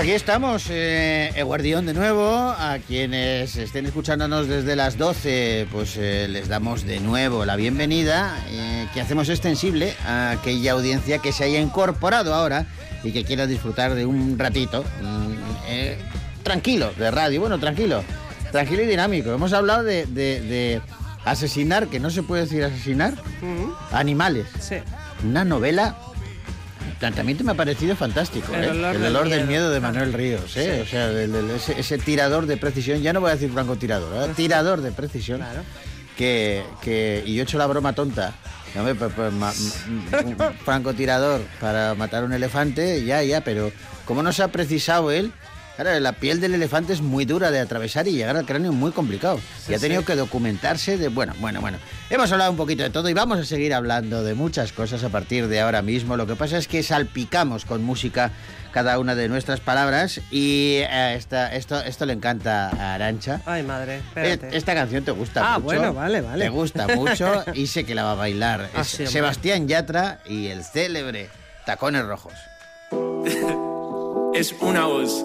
Aquí estamos, eh, Guardión de nuevo. A quienes estén escuchándonos desde las 12, pues eh, les damos de nuevo la bienvenida, eh, que hacemos extensible a aquella audiencia que se haya incorporado ahora y que quiera disfrutar de un ratito mm, eh, tranquilo de radio. Bueno, tranquilo, tranquilo y dinámico. Hemos hablado de, de- de asesinar, que no se puede decir asesinar, animales. Sí. Una novela. Planteamiento me ha parecido fantástico. El ¿eh? olor El del olor del miedo. miedo de Manuel Ríos. ¿eh? Sí. O sea, ese, ese tirador de precisión. Ya no voy a decir francotirador, ¿eh? tirador de precisión. Claro. Que, que- y yo he hecho la broma tonta. No, pues, pues, ma- m- un francotirador para matar un elefante, ya, ya, pero como no se ha precisado él, claro, la piel del elefante es muy dura de atravesar y llegar al cráneo es muy complicado. y ha tenido sí. que documentarse de, bueno, bueno, bueno. Hemos hablado un poquito de todo y vamos a seguir hablando de muchas cosas a partir de ahora mismo. Lo que pasa es que salpicamos con música cada una de nuestras palabras y eh, esta- esto, esto le encanta a Arancha. Ay, madre, Eh, espérate. Esta canción te gusta Ah, mucho. bueno, vale, vale. Te gusta mucho y sé que la va a bailar. Ah, Es sí, hombre. Sebastián Yatra y el célebre Tacones Rojos. es una voz.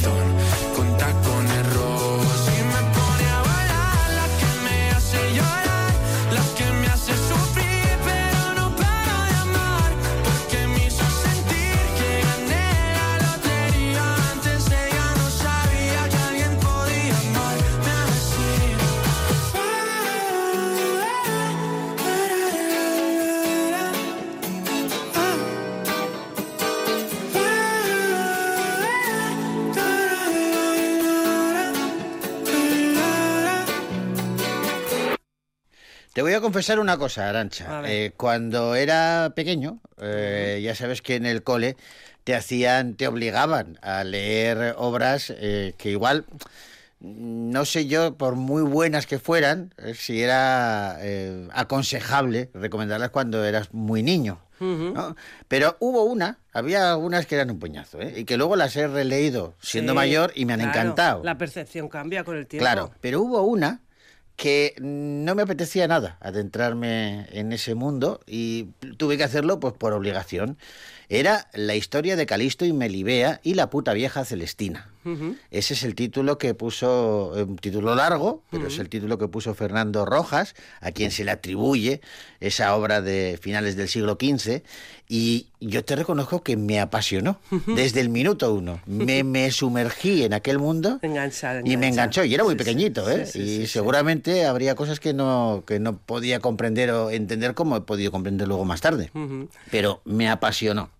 reggaetón Te voy a confesar una cosa, Arancha. Eh, cuando era pequeño, eh, ya sabes que en el cole te hacían, te obligaban a leer obras eh, que igual, no sé yo, por muy buenas que fueran, si era eh, aconsejable recomendarlas cuando eras muy niño. ¿no? Pero hubo una, había algunas que eran un puñazo, ¿eh? y que luego las he releído siendo Sí, mayor y me han claro, encantado. La percepción cambia con el tiempo. Claro, pero hubo una que no me apetecía nada adentrarme en ese mundo y tuve que hacerlo pues por obligación. Era la historia de Calisto y Melibea y la puta vieja Celestina. Ese es el título que puso, un título largo, pero es el título que puso Fernando Rojas, a quien se le atribuye esa obra de finales del siglo XV. Y yo te reconozco que me apasionó desde el minuto uno. Me, me sumergí en aquel mundo y me enganchó. Y era muy pequeñito, ¿eh? y seguramente habría cosas que no, que no podía comprender o entender como he podido comprender luego más tarde. Pero me apasionó.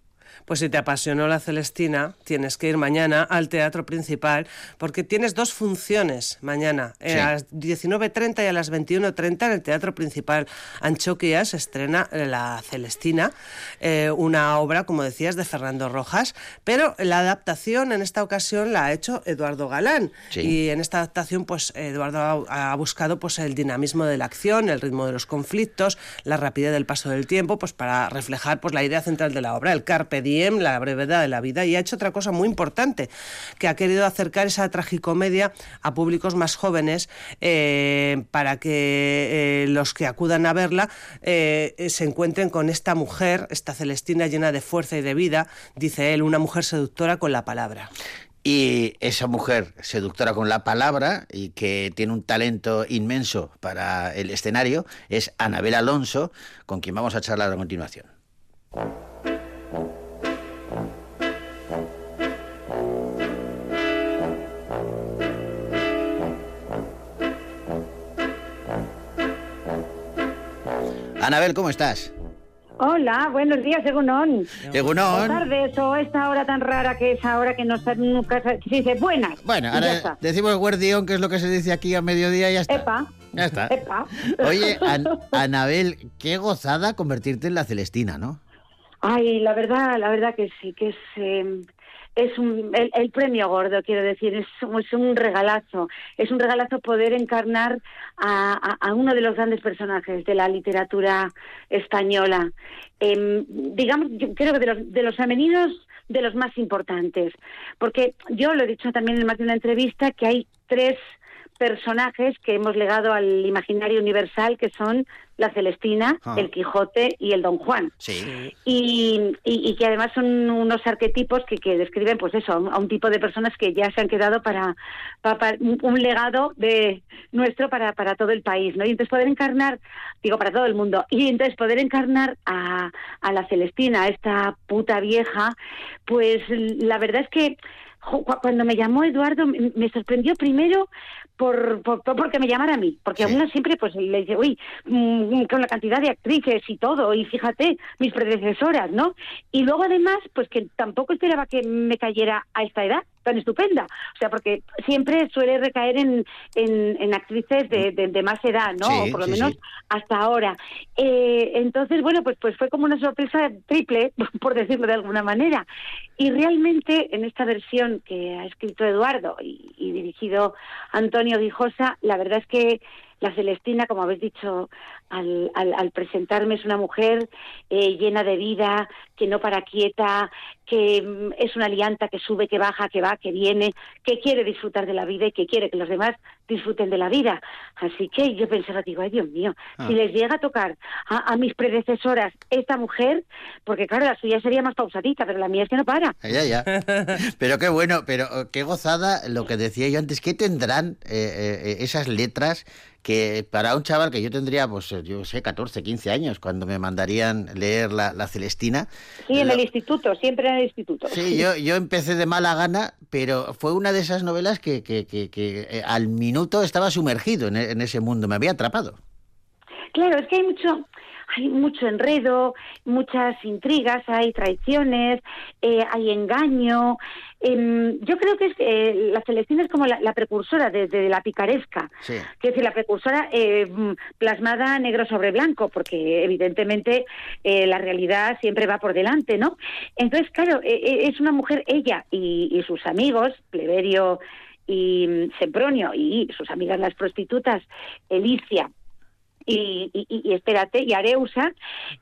Pues si te apasionó la Celestina, tienes que ir mañana al Teatro Principal, porque tienes dos funciones mañana, eh, a las 19.30 y a las 21.30 en el Teatro Principal. Anchoquia se estrena La Celestina, eh, una obra, como decías, de Fernando Rojas, pero la adaptación en esta ocasión la ha hecho Eduardo Galán. Y en esta adaptación, pues Eduardo ha, buscado pues, el dinamismo de la acción, el ritmo de los conflictos, la rapidez del paso del tiempo, pues para reflejar pues, la idea central de la obra, el carpe la brevedad de la vida, y ha hecho otra cosa muy importante, que ha querido acercar esa tragicomedia a públicos más jóvenes eh, para que eh, los que acudan a verla eh, se encuentren con esta mujer, esta Celestina llena de fuerza y de vida, dice él, una mujer seductora con la palabra. Y esa mujer seductora con la palabra y que tiene un talento inmenso para el escenario es Anabel Alonso, con quien vamos a charlar a continuación. Anabel, ¿cómo estás? Hola, buenos días, Egunon. Egunon. Buenas tardes, o esta hora tan rara que es ahora que no está nunca se dice buenas. Bueno, ahora decimos guardión, que es lo que se dice aquí a mediodía y ya está. Epa. Ya está. Epa. Oye, Anabel, qué gozada convertirte en la Celestina, ¿no? Ay, la verdad, la verdad que sí, que es... Eh, es un, el, premio gordo, quiero decir, es, es, un regalazo. Es un regalazo poder encarnar a, uno de los grandes personajes de la literatura española. Eh, digamos, yo creo que de los, de los femeninos, de los más importantes. Porque yo lo he dicho también en más de una entrevista que hay tres personajes que hemos legado al imaginario universal, que son la Celestina, ah. el Quijote y el Don Juan. Sí. Y, y, que además son unos arquetipos que, que describen, pues eso, a un, tipo de personas que ya se han quedado para, para, un legado de nuestro para, para todo el país, ¿no? Y entonces poder encarnar, digo, para todo el mundo, y entonces poder encarnar a, a la Celestina, a esta puta vieja, pues la verdad es que cuando me llamó Eduardo me sorprendió primero por, por, porque me llamara a mí, porque a uno siempre pues le dice, uy, mm, con la cantidad de actrices y todo, y fíjate, mis predecesoras, ¿no? Y luego además, pues que tampoco esperaba que me cayera a esta edad tan estupenda, o sea, porque siempre suele recaer en, en, actrices de, de, más edad, ¿no? o por lo menos hasta ahora. Eh, entonces, bueno, pues, pues fue como una sorpresa triple, por decirlo de alguna manera. Y realmente en esta versión que ha escrito Eduardo y, y dirigido Antonio, Guijosa, la verdad es que la Celestina, como habéis dicho al, al, presentarme, es una mujer eh, llena de vida, que no para quieta, que mm, es una alianta que sube, que baja, que va, que viene, que quiere disfrutar de la vida y que quiere que los demás disfruten de la vida. Así que yo pensaba, digo, ay Dios mío, ah. si les llega a tocar a, mis predecesoras esta mujer, porque claro, la suya sería más pausadita, pero la mía es que no para. Ya, ya. Pero qué bueno, pero qué gozada lo que decía yo antes, ¿qué tendrán eh, eh, esas letras que para un chaval que yo tendría, pues yo sé, 14, 15 años, cuando me mandarían leer la, Celestina. Sí, en el instituto, siempre en el instituto. Sí, yo, yo empecé de mala gana, pero fue una de esas novelas que, que, que, eh, al minuto estaba sumergido en, en ese mundo, me había atrapado. Claro, es que hay mucho, hay mucho enredo, muchas intrigas, hay traiciones, eh, hay engaño. Em, yo creo que es, eh, la Celestina es como la, precursora de, la picaresca, que es decir, la precursora eh, plasmada negro sobre blanco, porque evidentemente la realidad siempre va por delante, ¿no? Entonces, claro, es una mujer, ella y, y sus amigos, Pleberio y mm, Sempronio y sus amigas las prostitutas, Elicia y, y, espérate, y Areusa,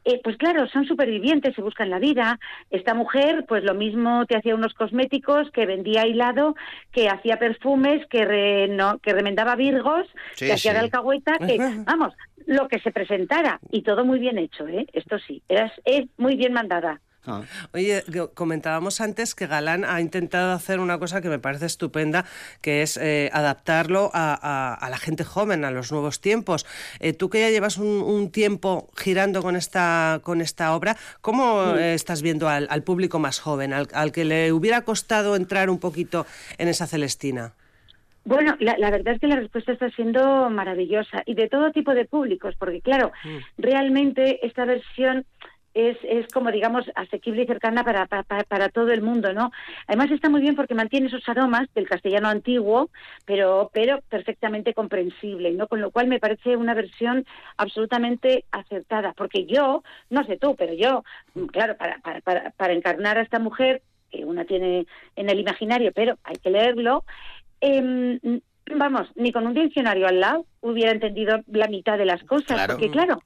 eh, pues claro, son supervivientes, se buscan la vida. Esta mujer, pues lo mismo te hacía unos cosméticos, que vendía hilado, que hacía perfumes, que, no, que remendaba virgos, que hacía de alcahueta, que, vamos, lo que se presentara. Y todo muy bien hecho, ¿eh? Esto sí, es muy bien mandada. Ah. Oye, comentábamos antes que Galán ha intentado hacer una cosa que me parece estupenda, que es eh, adaptarlo a, la gente joven, a los nuevos tiempos. Eh, tú que ya llevas un, tiempo girando con esta, con esta obra, ¿cómo estás viendo al, público más joven, al, que le hubiera costado entrar un poquito en esa Celestina? Bueno, la, verdad es que la respuesta está siendo maravillosa y de todo tipo de públicos, porque claro, mm. realmente esta versión es, es como, digamos, asequible y cercana para, para, para, todo el mundo, ¿no? Además está muy bien porque mantiene esos aromas del castellano antiguo, pero, pero perfectamente comprensible, ¿no? Con lo cual me parece una versión absolutamente acertada, porque yo, no sé tú, pero yo, claro, para, para, para encarnar a esta mujer, que una tiene en el imaginario, pero hay que leerlo, eh, vamos, ni con un diccionario al lado hubiera entendido la mitad de las cosas, porque claro,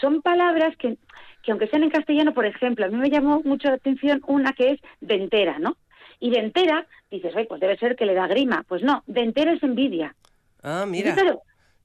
son palabras que que aunque sean en castellano, por ejemplo, a mí me llamó mucho la atención una que es dentera, ¿no? Y dentera, dices, oye, pues debe ser que le da grima. Pues no, dentera es envidia. Ah, mira.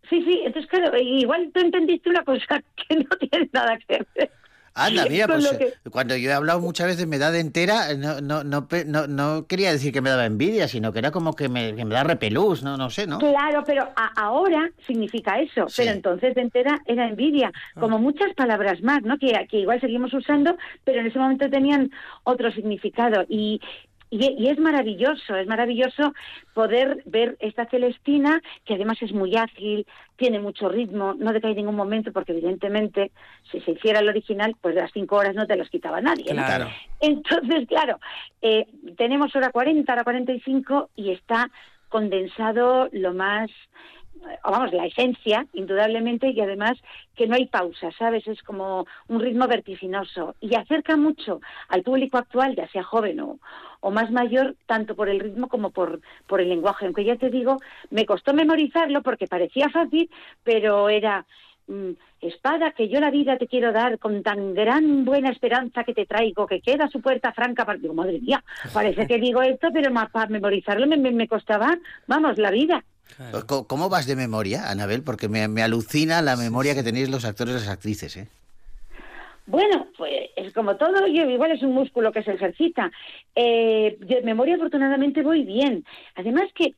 sí, sí, entonces claro, igual tú entendiste una cosa que no tiene nada que ver. Anda, mira, pues eh, cuando yo he hablado muchas veces me da de entera, no, no, no, no, quería decir que me daba envidia, sino que era como que me, da repelús, no, no sé, ¿no? Claro, pero ahora significa eso, pero entonces de entera era envidia, ah. como muchas palabras más, ¿no? Que, que igual seguimos usando, pero en ese momento tenían otro significado. Y, y, es maravilloso, es maravilloso poder ver esta Celestina, que además es muy ágil, tiene mucho ritmo, no decae en ningún momento, porque evidentemente si se hiciera el original, pues las cinco horas no te las quitaba nadie. Claro. Entonces, claro, eh, tenemos hora 40, hora 45 y está condensado lo más vamos, la esencia, indudablemente, y además que no hay pausa, ¿sabes? Es como un ritmo vertiginoso y acerca mucho al público actual, ya sea joven o, o más mayor, tanto por el ritmo como por, por el lenguaje. Aunque ya te digo, me costó memorizarlo porque parecía fácil, pero era mm, espada que yo la vida te quiero dar con tan gran buena esperanza que te traigo que queda su puerta franca digo madre mía parece que digo esto pero para memorizarlo me, me, costaba vamos la vida ¿Cómo vas de memoria, Anabel? Porque me, alucina la memoria que tenéis los actores y las actrices, ¿eh? Bueno, pues es como todo, yo igual es un músculo que se ejercita. Eh, de memoria afortunadamente voy bien. Además que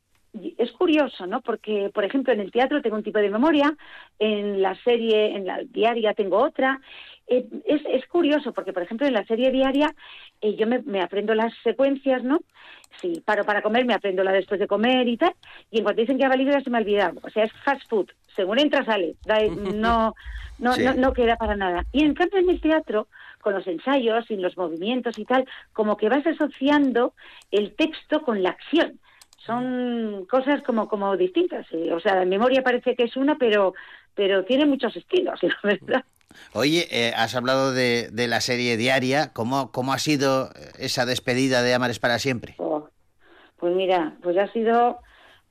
es curioso, ¿no? Porque, por ejemplo, en el teatro tengo un tipo de memoria, en la serie, en la diaria tengo otra. Eh, es, es, curioso porque, por ejemplo, en la serie diaria eh, yo me, me, aprendo las secuencias, ¿no? Si paro para comer, me aprendo la después de comer y tal. Y en cuanto dicen que ha valido, ya se me ha olvidado. O sea, es fast food. Según entra, sale. no, no, no, no queda para nada. Y en cambio, en el teatro, con los ensayos y los movimientos y tal, como que vas asociando el texto con la acción son cosas como como distintas. O sea, en memoria parece que es una, pero pero tiene muchos estilos, la verdad. Oye, eh, has hablado de, de, la serie diaria. ¿Cómo, ¿Cómo ha sido esa despedida de Amares para siempre? Oh, pues mira, pues ha sido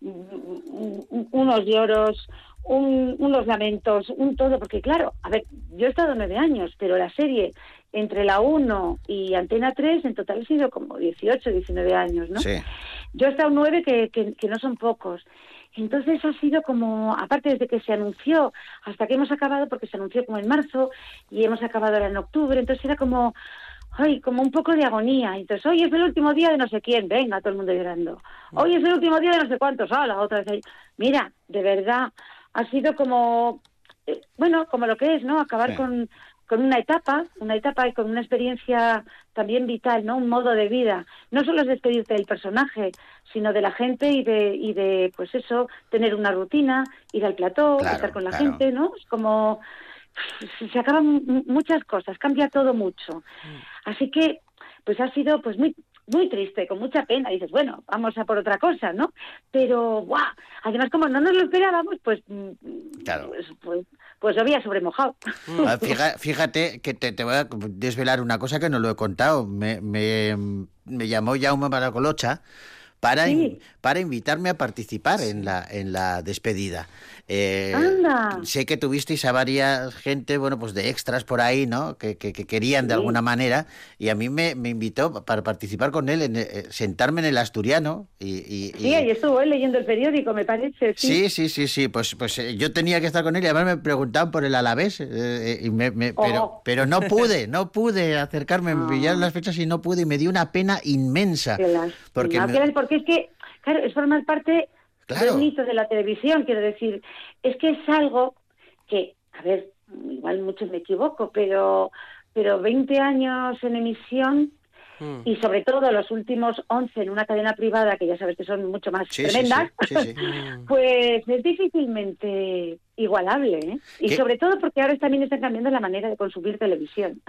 unos lloros, unos lamentos, un todo, porque claro, a ver, yo he estado nueve años, pero la serie entre la 1 y Antena 3 en total ha sido como 18, 19 años, ¿no? Sí. Yo he estado nueve que, que, no son pocos. Entonces ha sido como, aparte desde que se anunció hasta que hemos acabado, porque se anunció como en marzo y hemos acabado ahora en octubre, entonces era como, ay, como un poco de agonía. Entonces, hoy es el último día de no sé quién, venga, todo el mundo llorando. Hoy es el último día de no sé cuántos, la otra vez. Mira, de verdad, ha sido como, eh, bueno, como lo que es, ¿no? Acabar con con una etapa, una etapa y con una experiencia también vital, ¿no? Un modo de vida. No solo es despedirte del personaje, sino de la gente y de, y de pues eso, tener una rutina, ir al plató, estar con la gente, ¿no? Es como se acaban muchas cosas, cambia todo mucho. Mm. Así que pues ha sido pues muy muy triste, con mucha pena. dices, bueno, vamos a por otra cosa, ¿no? Pero, ¡guau! Además, como no nos lo esperábamos, pues, mm, pues, pues, pues, lo había sobremojado. Ah, fíjate, que te, voy a desvelar una cosa que no lo he contado. Me, me, me llamó Jaume Maracolocha para, para invitarme a participar en la, en la despedida. Eh, sé que tuvisteis a varias gente, bueno, pues de extras por ahí, ¿no? Que, que, querían de alguna manera y a mí me, me, invitó para participar con él, en, eh, sentarme en el asturiano y... y sí, ahí estuvo él leyendo el periódico, me parece. Sí, sí, sí, sí, pues, pues eh, yo tenía que estar con él y además me preguntaban por el Alavés, y me, pero, oh. pero no pude, no pude acercarme, me pillaron las fechas y no pude y me dio una pena inmensa. Porque, porque es que, claro, es formar parte claro. mito de la televisión, quiero decir, es que es algo que, a ver, igual mucho me equivoco, pero, pero 20 años en emisión mm. y sobre todo los últimos 11 en una cadena privada, que ya sabes que son mucho más tremendas, pues es difícilmente igualable. ¿eh? Y sobre todo porque ahora también están cambiando la manera de consumir televisión.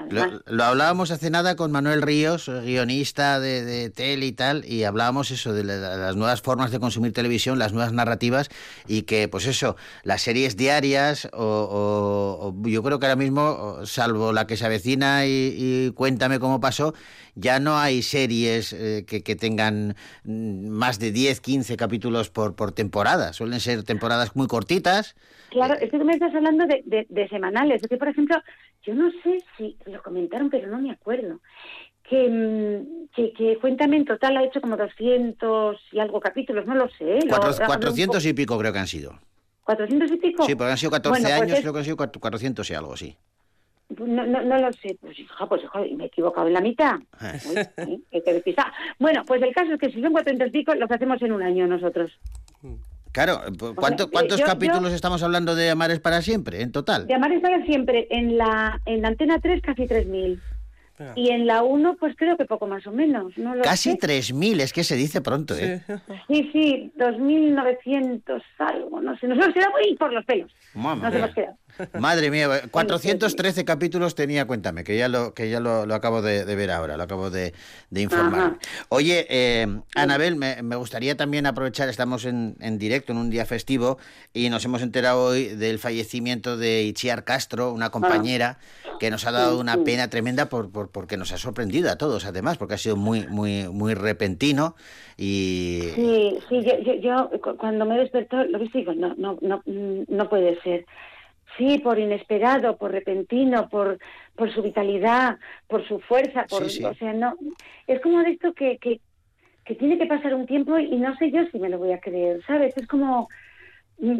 Lo, hablábamos hace nada con Manuel Ríos, guionista de, de tele y tal, y hablábamos eso de, las nuevas formas de consumir televisión, las nuevas narrativas, y que, pues eso, las series diarias, o, yo creo que ahora mismo, salvo la que se avecina y, Cuéntame cómo pasó, ya no hay series eh, que, que, tengan mm, más de 10, 15 capítulos por, por temporada. Suelen ser temporadas muy cortitas. Claro, es que tú me estás hablando de, de, semanales. Es que, por ejemplo, yo no sé si lo comentaron, pero no me acuerdo. Que, mm, que, que, Cuéntame en total ha hecho como 200 y algo capítulos, no lo sé. 400 y pico creo que han sido. ¿400 y pico? Sí, porque han sido 14 pues años, creo que han sido 400 y algo, sí. No, no, no lo sé, pues hija, pues hija, me he equivocado en la mitad. bueno, pues el caso es que si son 400 y pico, los hacemos en un año nosotros. Claro, ¿cuántos capítulos estamos hablando de Amares para siempre en total? De Amares para siempre, en la, en la antena 3 casi 3.000. Y en la 1, pues creo que poco más o menos. No Casi 3.000, es que se dice pronto, ¿eh? Sí, sí, 2.900 algo, no sé. Nos hemos quedado ahí por los pelos. nos hemos quedado. Madre mía, 413 capítulos tenía, cuéntame, que ya lo, que ya lo, acabo de, ver ahora, lo acabo de, informar. Oye, eh, Anabel, me, gustaría también aprovechar, estamos en, en, directo en un día festivo y nos hemos enterado hoy del fallecimiento de Ichiar Castro, una compañera que nos ha dado una pena tremenda por, por, porque nos ha sorprendido a todos, además, porque ha sido muy, muy, muy repentino y... Sí, sí, yo, yo, cuando me despertó, lo que digo, no, no, no, no puede ser. Sí, por inesperado, por repentino, por, por su vitalidad, por su fuerza, por, o sea, no, es como de esto que, que, que tiene que pasar un tiempo y no sé yo si me lo voy a creer, ¿sabes? Es como, mm,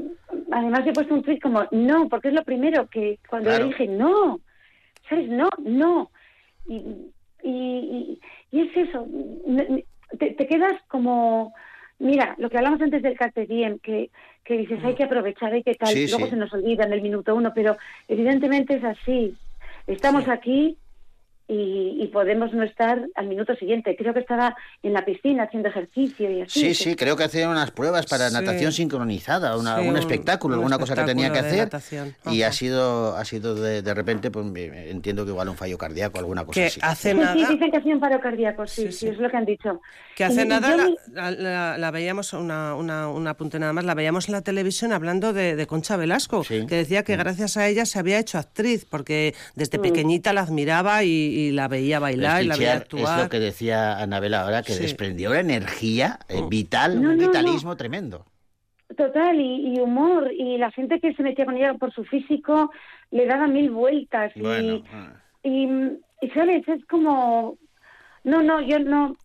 además he puesto un tweet como, no, porque es lo primero que cuando le dije, no, ¿sabes? No, no. Y, y, y, es eso, te, te quedas como Mira, lo que hablamos antes del carpe que, que dices hay que aprovechar, hay que tal, luego se nos olvida en el minuto uno, pero evidentemente es así. Estamos aquí y, podemos no estar al minuto siguiente. Creo que estaba en la piscina haciendo ejercicio y así. Sí, sí, creo que hacían unas pruebas para natación sincronizada, un, espectáculo, alguna cosa que tenía que hacer. Y ha sido, ha sido de, repente, pues entiendo que igual un fallo cardíaco, alguna cosa así. Hace nada... Sí, dicen que ha sido un paro cardíaco, sí, sí, es lo que han dicho. Que hace nada la, veíamos, una, una, una apunte nada más, la veíamos en la televisión hablando de, Concha Velasco, que decía que mm. gracias a ella se había hecho actriz, porque desde mm. pequeñita la admiraba y y la veía bailar y la veía actuar. Es lo que decía Anabela ahora, que desprendió una energía eh, mm. vital, un vitalismo tremendo. Total, y, humor, y la gente que se metía con ella por su físico le daba mil vueltas. y, ah. y, y, ¿sabes? Es como... No, no, yo no...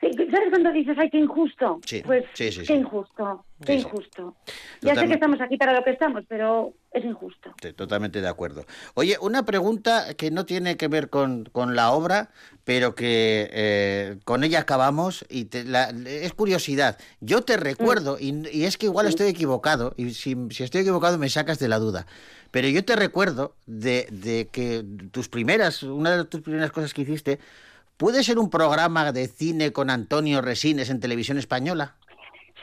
¿Sabes cuando dices, ay, qué injusto? Sí, pues, sí, sí, qué injusto, qué injusto. Ya sé que estamos aquí para lo que estamos, pero es injusto. totalmente de acuerdo. Oye, una pregunta que no tiene que ver con, con la obra, pero que eh, con ella acabamos y es curiosidad. Yo te recuerdo, y, y, es que igual estoy equivocado, y si, si, estoy equivocado me sacas de la duda, pero yo te recuerdo de, de que tus primeras, una de tus primeras cosas que hiciste ¿Puede ser un programa de cine con Antonio Resines en televisión española?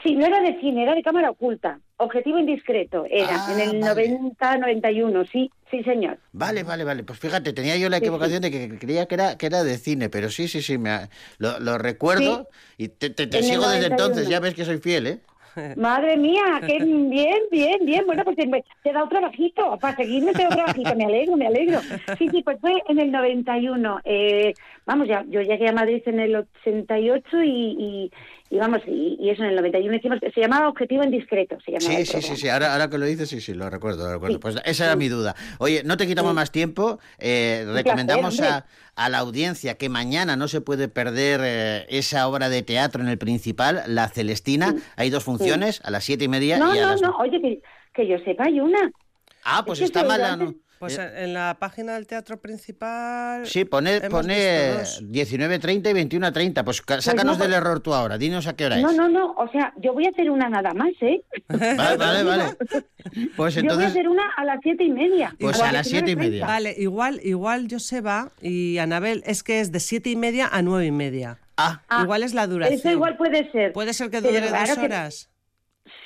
Sí, no era de cine, era de cámara oculta. Objetivo indiscreto era ah, en el 90-91, sí, sí, señor. Vale, vale, vale. Pues fíjate, tenía yo la equivocación de que creía que era, que era de cine, pero sí, sí, sí, me lo, recuerdo y te, te sigo desde entonces, ya ves que soy fiel, ¿eh? Madre mía, qué bien, bien, bien. Bueno, pues te, he dado trabajito. Para seguirme te he dado trabajito. Me alegro, me alegro. Sí, sí, pues fue en el 91. Eh, vamos, ya, yo llegué a Madrid en el 88 y, y, y vamos, y, eso en el 91 hicimos, se llamaba Objetivo Indiscreto. Se llamaba sí, sí, sí, sí, ahora, ahora que lo dices, sí, sí, lo recuerdo, lo recuerdo. pues esa era mi duda. Oye, no te quitamos más tiempo, eh, recomendamos a, a, la audiencia que mañana no se puede perder eh, esa obra de teatro en el principal, La Celestina. Hay dos funciones, a las siete y media. No, y a no, las... no, oye, que, que yo sepa, hay una. Ah, pues está mal. Pues eh, en la página del teatro principal. Sí, pone, pone 19.30 y 21.30. Pues, pues sácanos del error tú ahora. Dinos a qué hora es. No, no, no. O sea, yo voy a hacer una nada más, ¿eh? Vale, vale, vale. Pues entonces. Yo voy a hacer una a las siete y media. Pues a las siete y media. Vale, igual, igual Joseba y Anabel es que es de siete y media a nueve y media. Ah. Igual es la duración. Eso igual puede ser. Puede ser que dure dos horas.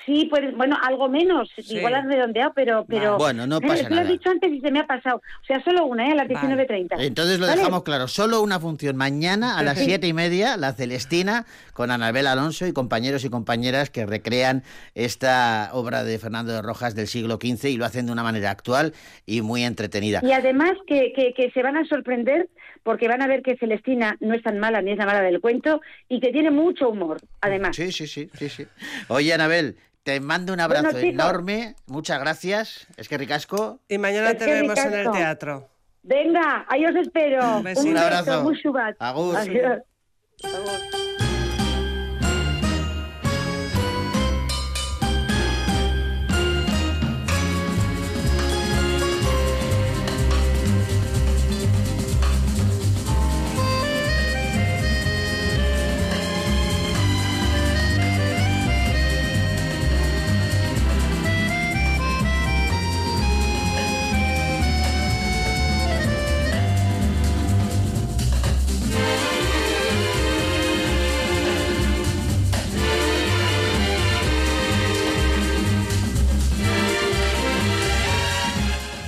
Sí, pues bueno, algo menos, igual has redondeado, pero... pero bueno, no pasa nada. Lo he dicho antes y se me ha pasado. O sea, solo una, ¿eh? A las 19.30. Entonces lo dejamos claro, solo una función. Mañana a las siete y media, La Celestina, con Anabel Alonso y compañeros y compañeras que recrean esta obra de Fernando de Rojas del siglo XV y lo hacen de una manera actual y muy entretenida. Y además que, que, que se van a sorprender porque van a ver que Celestina no es tan mala ni es la mala del cuento y que tiene mucho humor, además. Sí, sí, sí, sí, sí. Oye, Anabel, te mando un abrazo enorme, muchas gracias, es que ricasco. Y mañana te vemos en el teatro. Venga, ahí os espero. Un, abrazo. Muy Adiós. Adiós.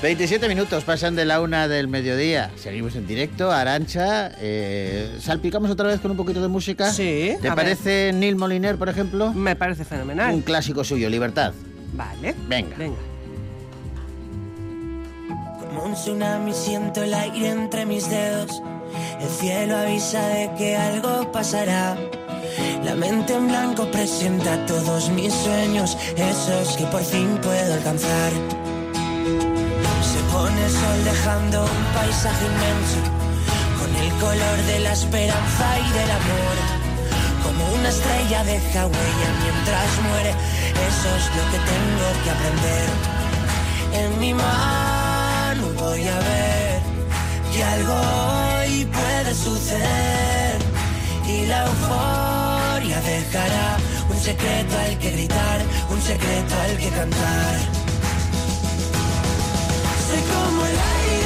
27 minutos pasan de la una del mediodía. Seguimos en directo. Arancha, eh, ¿salpicamos otra vez con un poquito de música? Sí. ¿Te parece Neil Moliner, por ejemplo? Me parece fenomenal. Un clásico suyo, Libertad. Vale. Venga. Venga. Como un tsunami siento el aire entre mis dedos. El cielo avisa de que algo pasará. La mente en blanco presenta todos mis sueños, esos que por fin puedo alcanzar pone el sol dejando un paisaje inmenso, con el color de la esperanza y del amor. Como una estrella deja huella mientras muere, eso es lo que tengo que aprender. En mi mano voy a ver que algo hoy puede suceder y la euforia dejará un secreto al que gritar, un secreto al que cantar. Como el aire.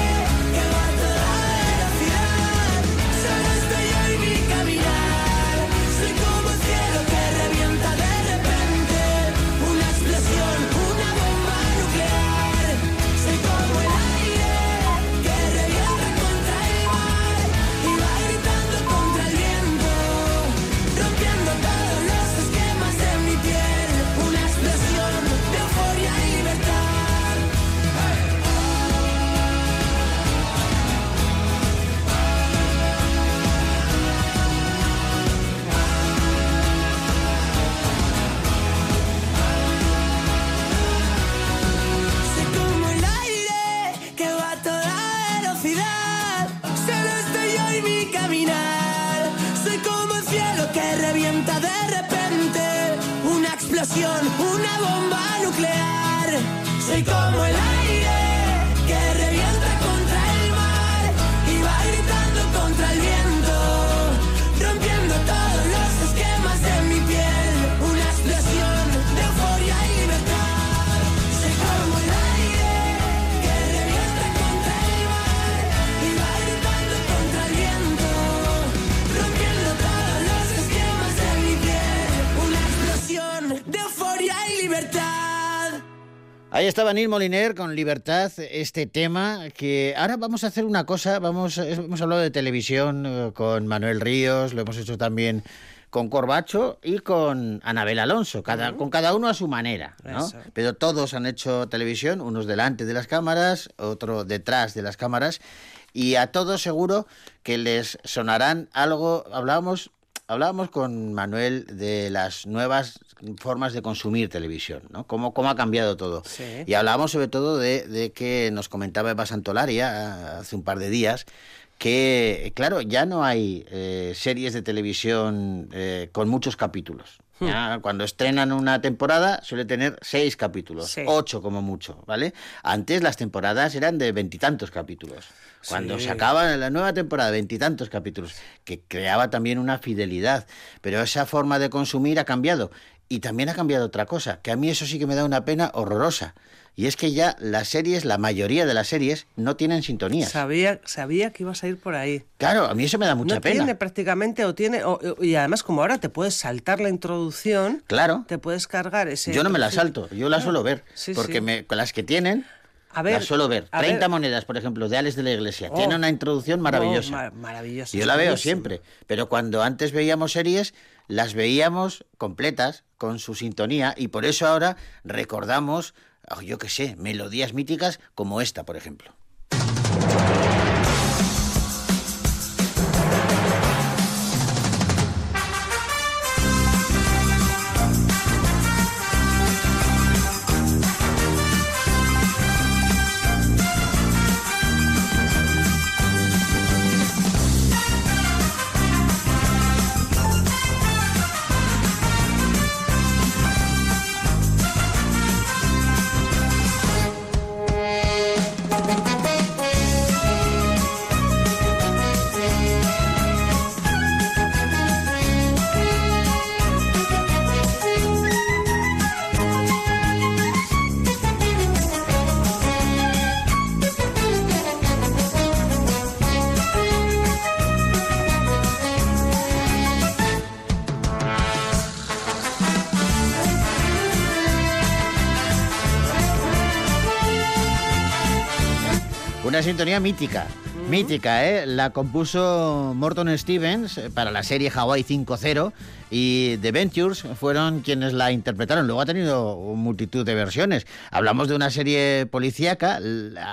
Una bomba nuclear. Soy como el estaba Neil Moliner con Libertad, este tema que ahora vamos a hacer una cosa, vamos, hemos hablado de televisión eh, con Manuel Ríos, lo hemos hecho también con Corbacho y con Anabel Alonso, cada, con cada uno a su manera, ¿no? Pero todos han hecho televisión, unos delante de las cámaras, otro detrás de las cámaras, y a todos seguro que les sonarán algo, hablábamos Hablábamos con Manuel de las nuevas formas de consumir televisión, ¿no? Cómo, cómo ha cambiado todo. Sí. Y hablábamos sobre todo de, de que nos comentaba Eva Santolaria hace un par de días que, claro, ya no hay eh, series de televisión eh, con muchos capítulos. Ya, cuando estrenan una temporada suele tener seis capítulos, Sí. ocho como mucho, ¿vale? Antes las temporadas eran de veintitantos capítulos. Cuando Sí. se acaba la nueva temporada, veintitantos capítulos, que creaba también una fidelidad. Pero esa forma de consumir ha cambiado. Y también ha cambiado otra cosa, que a mí eso sí que me da una pena horrorosa. Y es que ya las series, la mayoría de las series, no tienen sintonías. Sabía, sabía que ibas a ir por ahí. Claro, a mí eso me da mucha no pena. tiene prácticamente, o tiene, o- y además como ahora te puedes saltar la introducción, Claro. te puedes cargar ese... Yo no me la salto, yo la suelo ver. Sí, porque sí. Me, con las que tienen, A ver, suelo ver. a 30 ver. monedas, por ejemplo, de Alex de la Iglesia. Oh. Tiene una introducción maravillosa. Oh, ma- maravillosa. Yo la veo siempre, pero cuando antes veíamos series, las veíamos completas, con su sintonía, y por eso ahora recordamos, oh, yo qué sé, melodías míticas como esta, por ejemplo. Mítica, mítica, ¿eh? La compuso Morton Stevens eh, para la serie Hawaii 5.0 y The Ventures fueron quienes la interpretaron. Luego ha tenido multitud de versiones. Hablamos de una serie policíaca,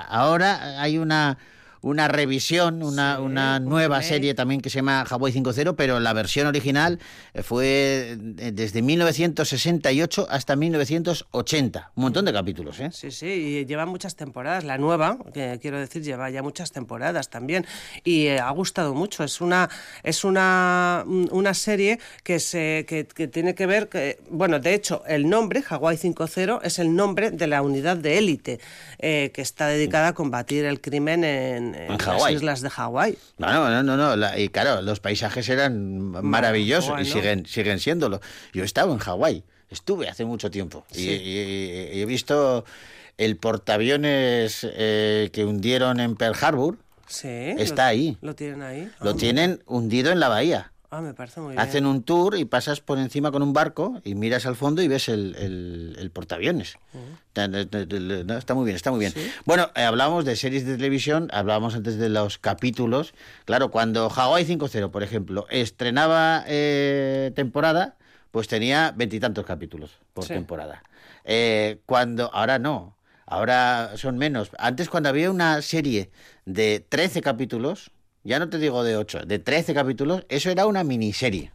ahora hay una... Una revisión, una, Sí, una un nueva serie también que se llama Hawaii 5.0, pero la versión original eh, fue eh, desde 1968 hasta 1980. Un montón de capítulos, ¿eh? Sí, sí, y lleva muchas temporadas. La nueva, que quiero decir, lleva ya muchas temporadas también. Y eh, ha gustado mucho. Es una, es una, una serie que, se, que, que tiene que ver, que, bueno, de hecho, el nombre, Hawaii 5.0, es el nombre de la unidad de élite eh, que está dedicada a combatir el crimen en, en las islas de Hawái. No, no, no, no, la- y claro, los paisajes eran maravillosos y siguen, siguen siéndolo. Yo he estado en Hawái, estuve hace mucho tiempo y, Sí. y- y he visto el portaaviones eh, que hundieron en Pearl Harbor, Sí. Está lo- ahí. Lo tienen ahí. lo Ah, tienen hundido en la bahía. Ah, me parece muy bien. Hacen un tour y pasas por encima con un barco y miras al fondo y ves el, el- el portaaviones. Ta- ta- ta- ta- no, Está muy bien, está muy bien. Bueno, eh, hablábamos de series de televisión, hablábamos antes de los capítulos. Claro, cuando Hawaii 5.0, por ejemplo, estrenaba eh, temporada, pues tenía veintitantos capítulos por Sí. temporada. Eh, cuando, ahora no, ahora son menos. Antes cuando había una serie de 13 capítulos, ya no te digo de 8, de 13 capítulos, eso era una miniserie.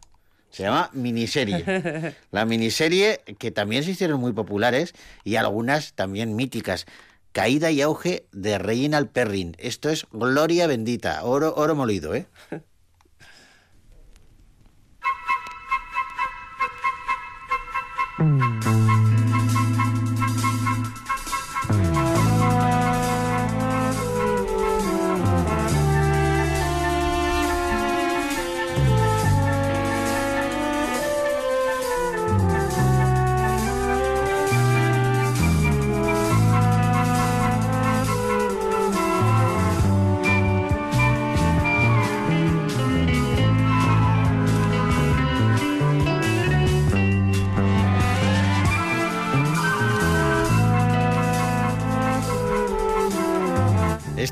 Se llama miniserie. La miniserie que también se hicieron muy populares y algunas también míticas. Caída y auge de Reginald Perrin. Esto es gloria bendita, oro, oro molido, ¿eh?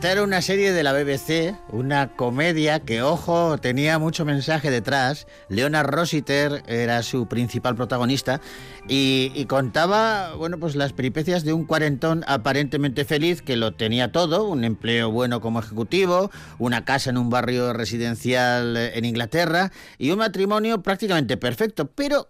Esta era una serie de la BBC, una comedia que, ojo, tenía mucho mensaje detrás. Leonard Rossiter era su principal protagonista y, contaba, bueno, pues las peripecias de un cuarentón aparentemente feliz que lo tenía todo, un empleo bueno como ejecutivo, una casa en un barrio residencial en Inglaterra y un matrimonio prácticamente perfecto, pero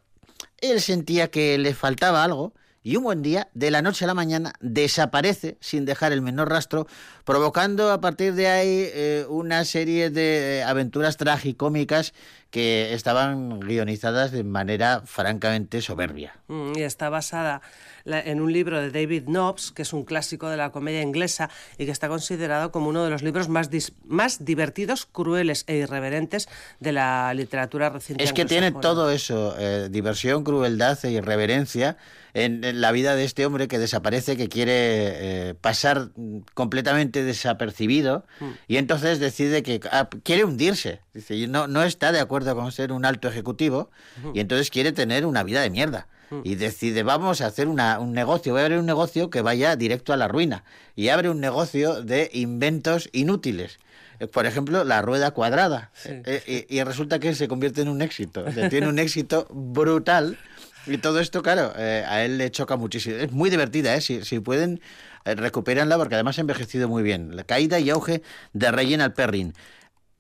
él sentía que le faltaba algo y un buen día, de la noche a la mañana, desaparece sin dejar el menor rastro, provocando a partir de ahí eh, una serie de eh, aventuras tragicómicas que estaban guionizadas de manera francamente soberbia. Mm, y está basada en un libro de David Knopps, que es un clásico de la comedia inglesa y que está considerado como uno de los libros más, más divertidos, crueles e irreverentes de la literatura reciente. Es que tiene todo eso, eh, diversión, crueldad e irreverencia en, la vida de este hombre que desaparece, que quiere eh, pasar completamente desapercibido mm. y entonces decide que ah, quiere hundirse. Dice, no, no está de acuerdo con ser un alto ejecutivo y entonces quiere tener una vida de mierda y decide vamos a hacer una, un negocio, voy a abrir un negocio que vaya directo a la ruina y abre un negocio de inventos inútiles. Eh, por ejemplo, la rueda cuadrada. Eh, y, y, resulta que se convierte en un éxito. Tiene un éxito brutal y todo esto, claro, eh, a él le choca muchísimo. Es muy divertida, ¿eh? Si, si pueden, eh, recuperanla porque además ha envejecido muy bien. La caída y auge de Reginald Perrin.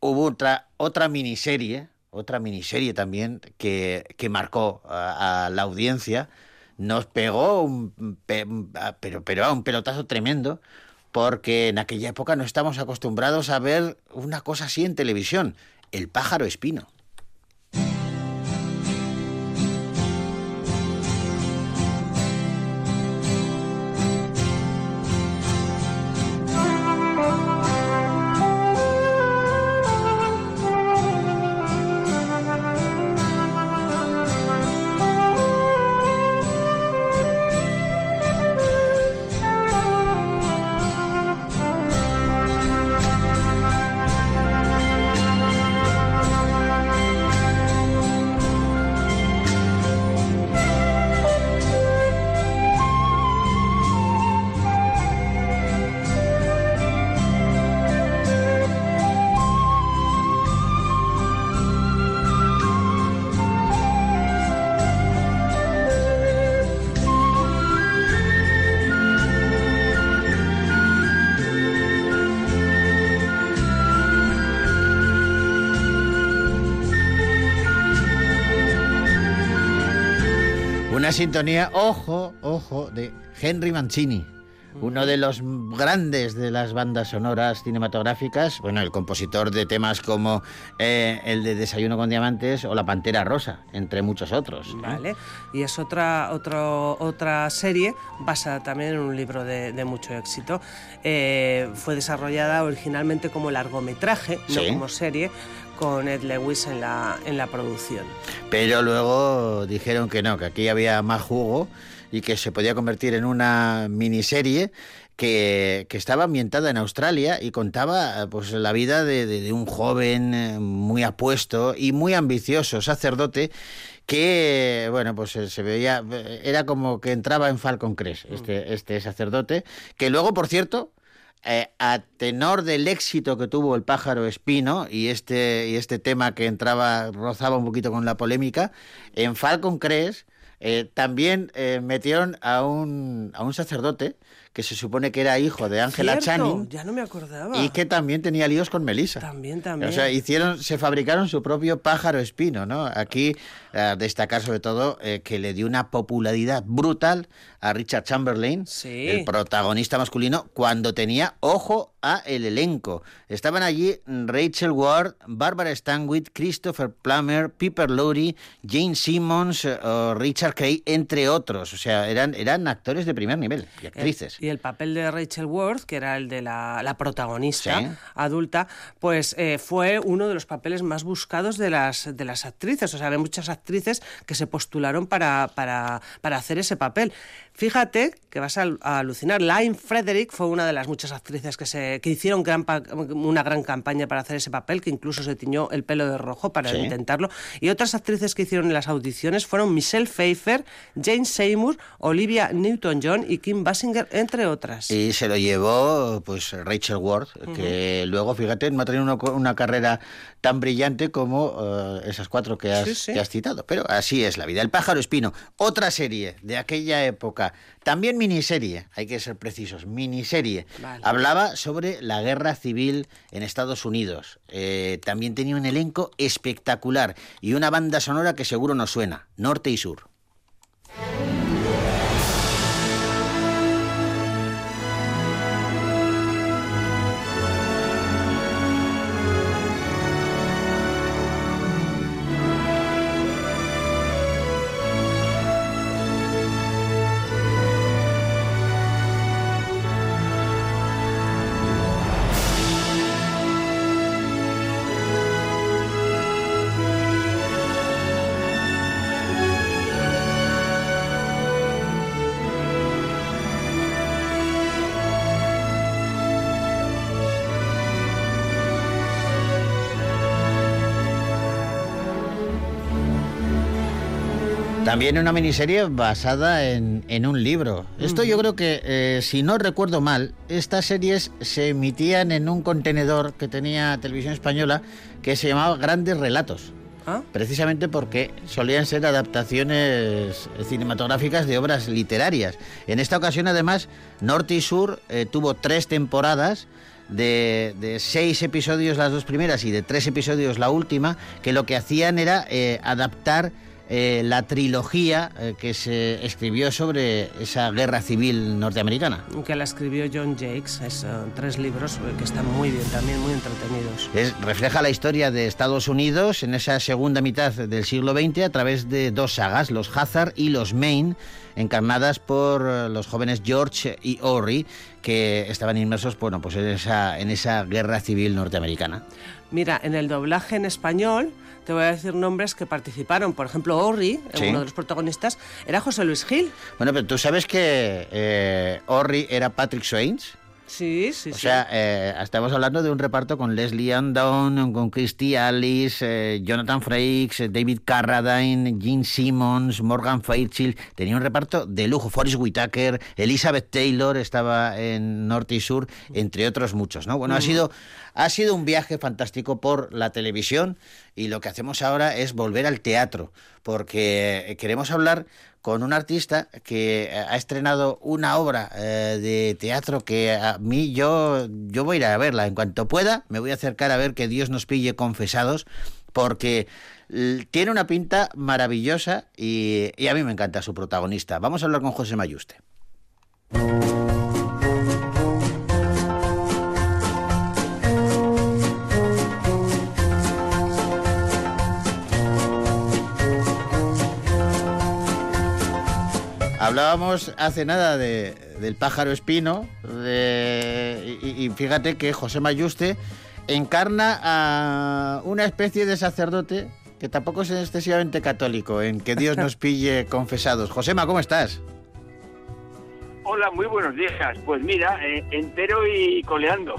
Hubo otra, otra miniserie, otra miniserie también que, que marcó a, la audiencia. Nos pegó un, pero, pero un pelotazo tremendo porque en aquella época no estamos acostumbrados a ver una cosa así en televisión. El pájaro espino. Sintonía, ojo, ojo, de Henry Mancini, uno de los grandes de las bandas sonoras cinematográficas, bueno, el compositor de temas como eh, el de Desayuno con Diamantes o La Pantera Rosa, entre muchos otros. Vale, y es otra, otro, otra serie basada también en un libro de, mucho éxito. Eh, fue desarrollada originalmente como largometraje, no como serie con Ed Lewis en la, en la producción. Pero luego dijeron que no, que aquí había más jugo y que se podía convertir en una miniserie que, que, estaba ambientada en Australia y contaba pues la vida de, un joven eh, muy apuesto y muy ambicioso sacerdote que bueno pues eh, se veía era como que entraba en Falcon Crest este, este sacerdote que luego por cierto eh, a tenor del éxito que tuvo el pájaro espino y este, y este tema que entraba, rozaba un poquito con la polémica, en Falcon Crest eh, también eh, metieron a un, a un sacerdote que se supone que era hijo de Angela Channing. Ya no me acordaba. Y que también tenía líos con Melissa. También, también. O sea, hicieron, se fabricaron su propio pájaro espino, ¿no? Aquí eh, destacar sobre todo eh, que le dio una popularidad brutal a Richard Chamberlain, el protagonista masculino, cuando tenía ojo a el elenco. Estaban allí Rachel Ward, Barbara Stanwyck, Christopher Plummer, Piper Laurie, Jane Simmons, eh, Richard Kay, entre otros. O sea, eran, eran actores de primer nivel y actrices. y el papel de Rachel Ward, que era el de la, protagonista adulta, pues eh, fue uno de los papeles más buscados de las, de las actrices. O sea, había muchas actrices que se postularon para, para, para hacer ese papel. Fíjate que vas a, alucinar. Line Frederick fue una de las muchas actrices que, se, que hicieron gran, una gran campaña para hacer ese papel, que incluso se tiñó el pelo de rojo para intentarlo. Y otras actrices que hicieron las audiciones fueron Michelle Pfeiffer, Jane Seymour, Olivia Newton-John y Kim Basinger, entre otras. Y se lo llevó pues Rachel Ward, que luego, fíjate, no ha tenido una, carrera tan brillante como eh, esas cuatro que has, que has citado. Pero así es la vida. El pájaro espino, otra serie de aquella época también miniserie, hay que ser precisos, miniserie. Hablaba sobre la guerra civil en Estados Unidos. Eh, también tenía un elenco espectacular y una banda sonora que seguro nos suena, norte y sur. También una miniserie basada en, un libro. Esto yo creo que, eh, si no recuerdo mal, estas series se emitían en un contenedor que tenía Televisión Española que se llamaba Grandes Relatos. ¿Ah? Precisamente porque solían ser adaptaciones cinematográficas de obras literarias. En esta ocasión, además, Norte y Sur eh, tuvo tres temporadas. De, seis episodios las dos primeras y de tres episodios la última, que lo que hacían era eh, adaptar eh, la trilogía eh, que se escribió sobre esa guerra civil norteamericana. Que la escribió John Jakes, es, tres libros eh, que están muy bien, también muy entretenidos. refleja la historia de Estados Unidos en esa segunda mitad del siglo XX a través de dos sagas, los Hazard y los Maine, encarnadas por los jóvenes George y Horry, que estaban inmersos bueno, pues en, esa, en esa guerra civil norteamericana. Mira, en el doblaje en español te voy a decir nombres que participaron. Por ejemplo, Orri, uno de los protagonistas, era José Luis Gil. Bueno, pero tú sabes que eh, Orri era Patrick Swayze. Sí, sí, o sea, eh, estamos hablando de un reparto con Leslie Andon, con Christy Alice, eh, Jonathan Frakes, eh, David Carradine, Gene Simmons, Morgan Fairchild. Tenía un reparto de lujo. Forrest Whitaker, Elizabeth Taylor estaba en Norte y Sur, entre otros muchos, ¿no? Bueno, ha sido ha sido un viaje fantástico por la televisión y lo que hacemos ahora es volver al teatro, porque queremos hablar con un artista que ha estrenado una obra eh, de teatro que a mí yo, yo voy a ir a verla. En cuanto pueda, me voy a acercar a ver que Dios nos pille confesados, porque tiene una pinta maravillosa y a mí me encanta su protagonista. Vamos a hablar con José Mayuste. Hablábamos hace nada de, del pájaro espino y, fíjate que José Mayuste encarna a una especie de sacerdote que tampoco es excesivamente católico, en que Dios nos pille confesados. Josema, ¿cómo estás? Hola, muy buenos días. Pues mira, eh, entero y coleando.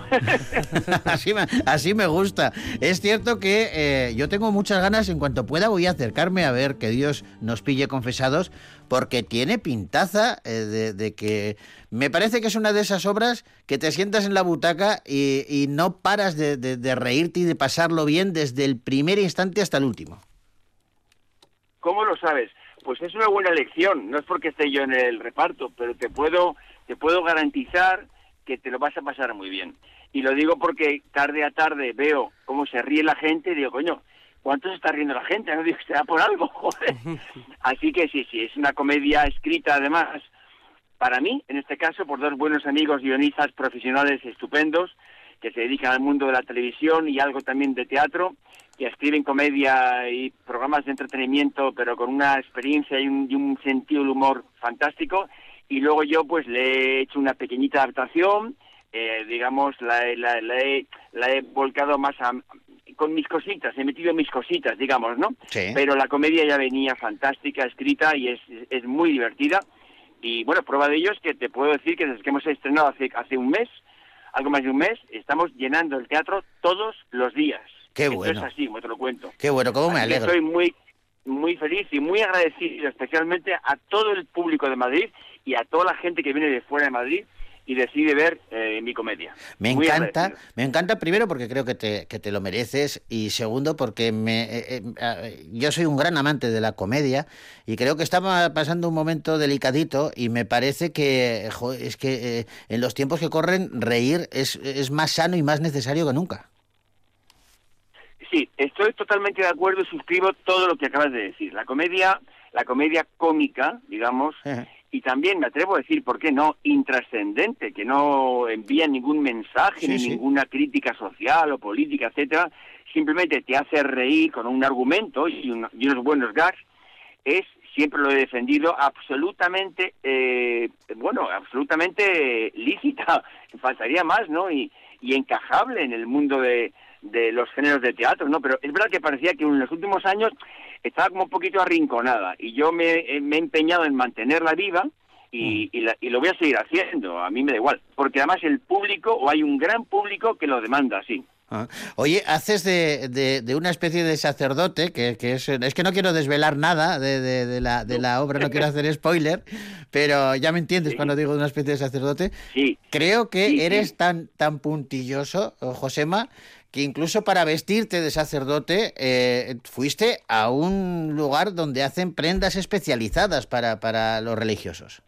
así, me, así me gusta. Es cierto que eh, yo tengo muchas ganas, en cuanto pueda voy a acercarme a ver que Dios nos pille confesados, porque tiene pintaza eh, de, que me parece que es una de esas obras que te sientas en la butaca y, no paras de, reírte y de pasarlo bien desde el primer instante hasta el último. ¿Cómo lo sabes? pues es una buena elección. No es porque esté yo en el reparto, pero te puedo, te puedo garantizar que te lo vas a pasar muy bien. Y lo digo porque tarde a tarde veo cómo se ríe la gente y digo, coño, ¿cuánto se está riendo la gente? No digo, será por algo, joder. Así que sí, sí, es una comedia escrita además para mí, en este caso, por dos buenos amigos guionistas profesionales estupendos que se dedican al mundo de la televisión y algo también de teatro, que escriben comedia y programas de entretenimiento, pero con una experiencia y un, sentido del humor fantástico. Y luego yo, pues, le he hecho una pequeñita adaptación, eh, digamos, la, la, he, la he volcado más a, con mis cositas, he metido mis cositas, digamos, ¿no? Pero la comedia ya venía fantástica, escrita y es, es muy divertida. Y bueno, prueba de ello es que te puedo decir que desde que hemos estrenado hace, hace un mes, algo más de un mes, estamos llenando el teatro todos los días. Qué bueno. es así, como te lo cuento. Qué bueno, cómo me alegro. Estoy muy, muy feliz y muy agradecido especialmente a todo el público de Madrid y a toda la gente que viene de fuera de Madrid y decide ver eh, mi comedia. Me encanta, me encanta primero porque creo que te, que te lo mereces y segundo porque me, eh, eh, yo soy un gran amante de la comedia y creo que estamos pasando un momento delicadito y me parece que es que en los tiempos que corren reír es, es más sano y más necesario que nunca. Sí, estoy totalmente de acuerdo y suscribo todo lo que acabas de decir. La comedia, la comedia cómica, digamos, y también me atrevo a decir, ¿por qué no?, intrascendente, que no envía ningún mensaje ni ninguna crítica social o política, etcétera, simplemente te hace reír con un argumento y, unos buenos gags, es, siempre lo he defendido, absolutamente, eh, bueno, absolutamente lícita, faltaría más, ¿no?, y, y encajable en el mundo de, de los géneros de teatro, ¿no? Pero es verdad que parecía que en los últimos años estaba como un poquito arrinconada y yo me, he empeñado en mantenerla viva y, mm. y, lo voy a seguir haciendo, a mí me da igual, porque además el público, o hay un gran público que lo demanda así. Ah. Oye, haces de, de, una especie de sacerdote, que, que es, es, que no quiero desvelar nada de, de, la, de la obra, no quiero hacer spoiler, pero ya me entiendes cuando digo de una especie de sacerdote. Sí. Creo que eres tan, tan puntilloso, Josema, que incluso para vestirte de sacerdote eh, fuiste a un lugar donde hacen prendas especializadas para, para los religiosos.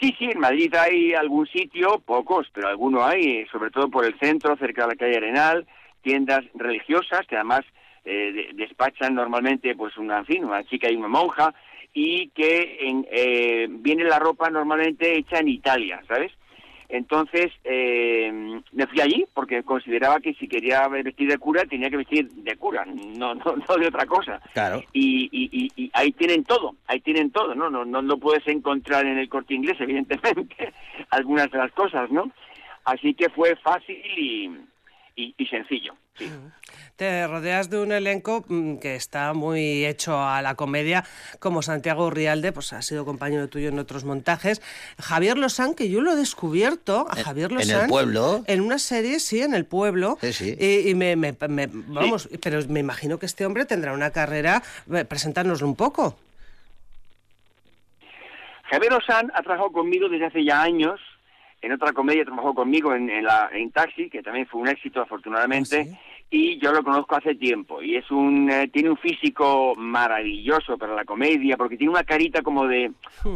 Sí, sí, en Madrid hay algún sitio, pocos, pero alguno hay, sobre todo por el centro, cerca de la calle Arenal, tiendas religiosas que además eh, despachan normalmente pues una, en fin, una chica y una monja y que en, eh, viene la ropa normalmente hecha en Italia, ¿sabes? Entonces eh, me fui allí porque consideraba que si quería vestir de cura tenía que vestir de cura, no, no, no de otra cosa. Claro. Y, y, y, ahí tienen todo, ahí tienen todo, ¿no? No, no, no puedes encontrar en el corte inglés, evidentemente, algunas de las cosas, ¿no? Así que fue fácil y, y, sencillo. Te rodeas de un elenco mm, que está muy hecho a la comedia, como Santiago Rialde, pues ha sido compañero tuyo en otros montajes. Javier Lozán, que yo lo he descubierto, a Javier Lozán. En el pueblo. En una serie, sí, en el pueblo. Sí, sí. Y, me, vamos, pero me imagino que este hombre tendrá una carrera. Eh, presentárnoslo un poco. Javier Lozán ha trabajado conmigo desde hace ya años en otra comedia trabajó conmigo en, en, la, en Taxi, que también fue un éxito afortunadamente, ¿Ah, y yo lo conozco hace tiempo. Y es un eh, tiene un físico maravilloso para la comedia, porque tiene una carita como de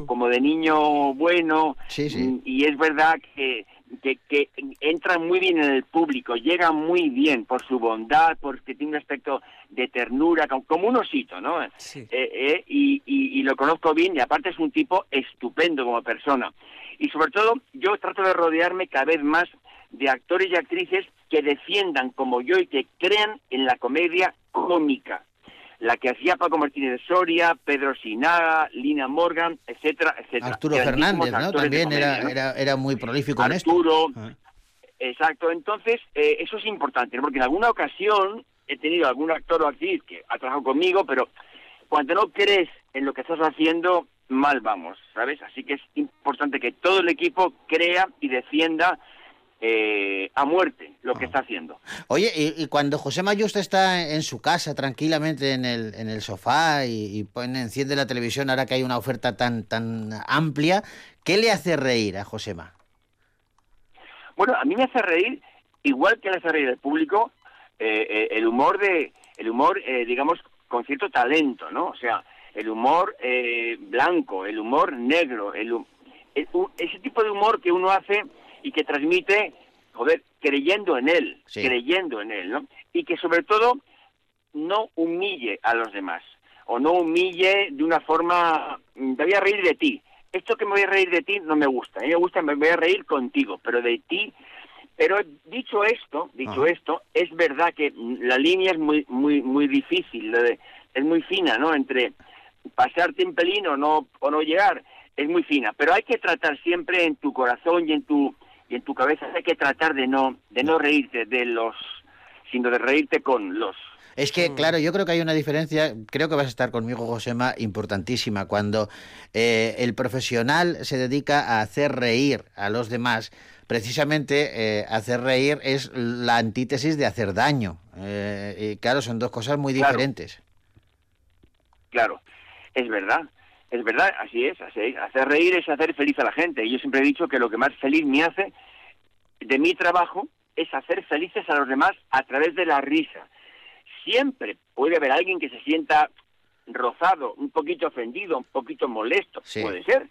como de niño bueno, mm, y es verdad que, que, que, entra muy bien en el público, llega muy bien por su bondad, porque tiene un aspecto de ternura, como, un osito, ¿no? Eh, eh, y, y, y lo conozco bien, y aparte es un tipo estupendo como persona. Y sobre todo yo trato de rodearme cada vez más de actores y actrices que defiendan como yo y que crean en la comedia cómica, la que hacía Paco Martínez de Soria, Pedro Sinaga, Lina Morgan, etcétera, etcétera. Arturo Fernández, ¿no? También era, era, muy prolífico en esto. Arturo, ah. exacto. Entonces, eh, eso es importante, porque en alguna ocasión he tenido algún actor o actriz que ha trabajado conmigo, pero cuando no crees en lo que estás haciendo, mal vamos, ¿sabes? Así que es importante que todo el equipo crea y defienda eh, a muerte lo que ah. está haciendo. Oye, y, cuando José Mayusta está en su casa tranquilamente en el, en el sofá y, pone, enciende la televisión ahora que hay una oferta tan, tan amplia, ¿qué le hace reír a Josema? Bueno, a mí me hace reír, igual que le hace reír el público, eh, eh, el humor de, el humor, digamos, con cierto talento, ¿no? O sea, el humor eh, blanco, el humor negro, el, ese tipo de humor que uno hace y que transmite, joder, creyendo en él, creyendo en él, ¿no? Y que sobre todo no humille a los demás, o no humille de una forma, mm, te voy a reír de ti. Esto que me voy a reír de ti no me gusta, a mí me gusta, me voy a reír contigo, pero de ti pero dicho esto, dicho esto, es verdad que la línea es muy muy muy difícil, es muy fina, ¿no? Entre pasarte un pelín o no o no llegar, es muy fina, pero hay que tratar siempre en tu corazón y en tu y en tu cabeza hay que tratar de no de no reírte de los sino de reírte con los es que, claro, yo creo que hay una diferencia, creo que vas a estar conmigo, Josema, importantísima, cuando eh, el profesional se dedica a hacer reír a los demás, precisamente eh, hacer reír es la antítesis de hacer daño. Eh, y claro, son dos cosas muy diferentes. Claro, es verdad. Es verdad, así es, Hacer reír es hacer feliz a la gente. Y yo siempre he dicho que lo que más feliz me hace de mi trabajo es hacer felices a los demás a través de la risa. Siempre puede haber alguien que se sienta rozado, un poquito ofendido, un poquito molesto, puede ser,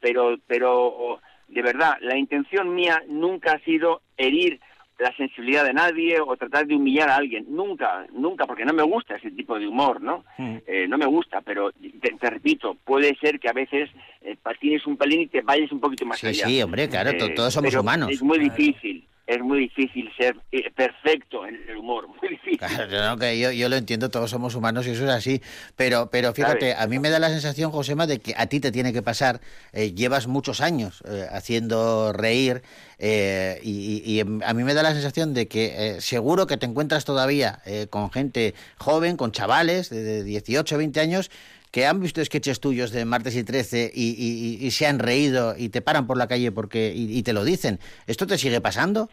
pero pero de verdad, la intención mía nunca ha sido herir la sensibilidad de nadie o tratar de humillar a alguien. Nunca, nunca, porque no me gusta ese tipo de humor, ¿no? Mm. Eh, no me gusta, pero te, repito, puede ser que a veces eh, patines un pelín y te vayas un poquito más allá. Sí, hombre, claro, eh, todos somos humanos. Es muy difícil es muy difícil ser eh, perfecto en el humor, muy difícil. Claro, que yo, yo, lo entiendo, todos somos humanos y eso es así, pero, pero fíjate, a mí me da la sensación, Josema, de que a ti te tiene que pasar, eh, llevas muchos años eh, haciendo reír y, y, a mí me da la sensación de que seguro que te encuentras todavía con gente joven, con chavales de 18, 20 años, que han visto sketches tuyos de martes y 13 y, se han reído y te paran por la calle porque y, te lo dicen. ¿Esto te sigue pasando?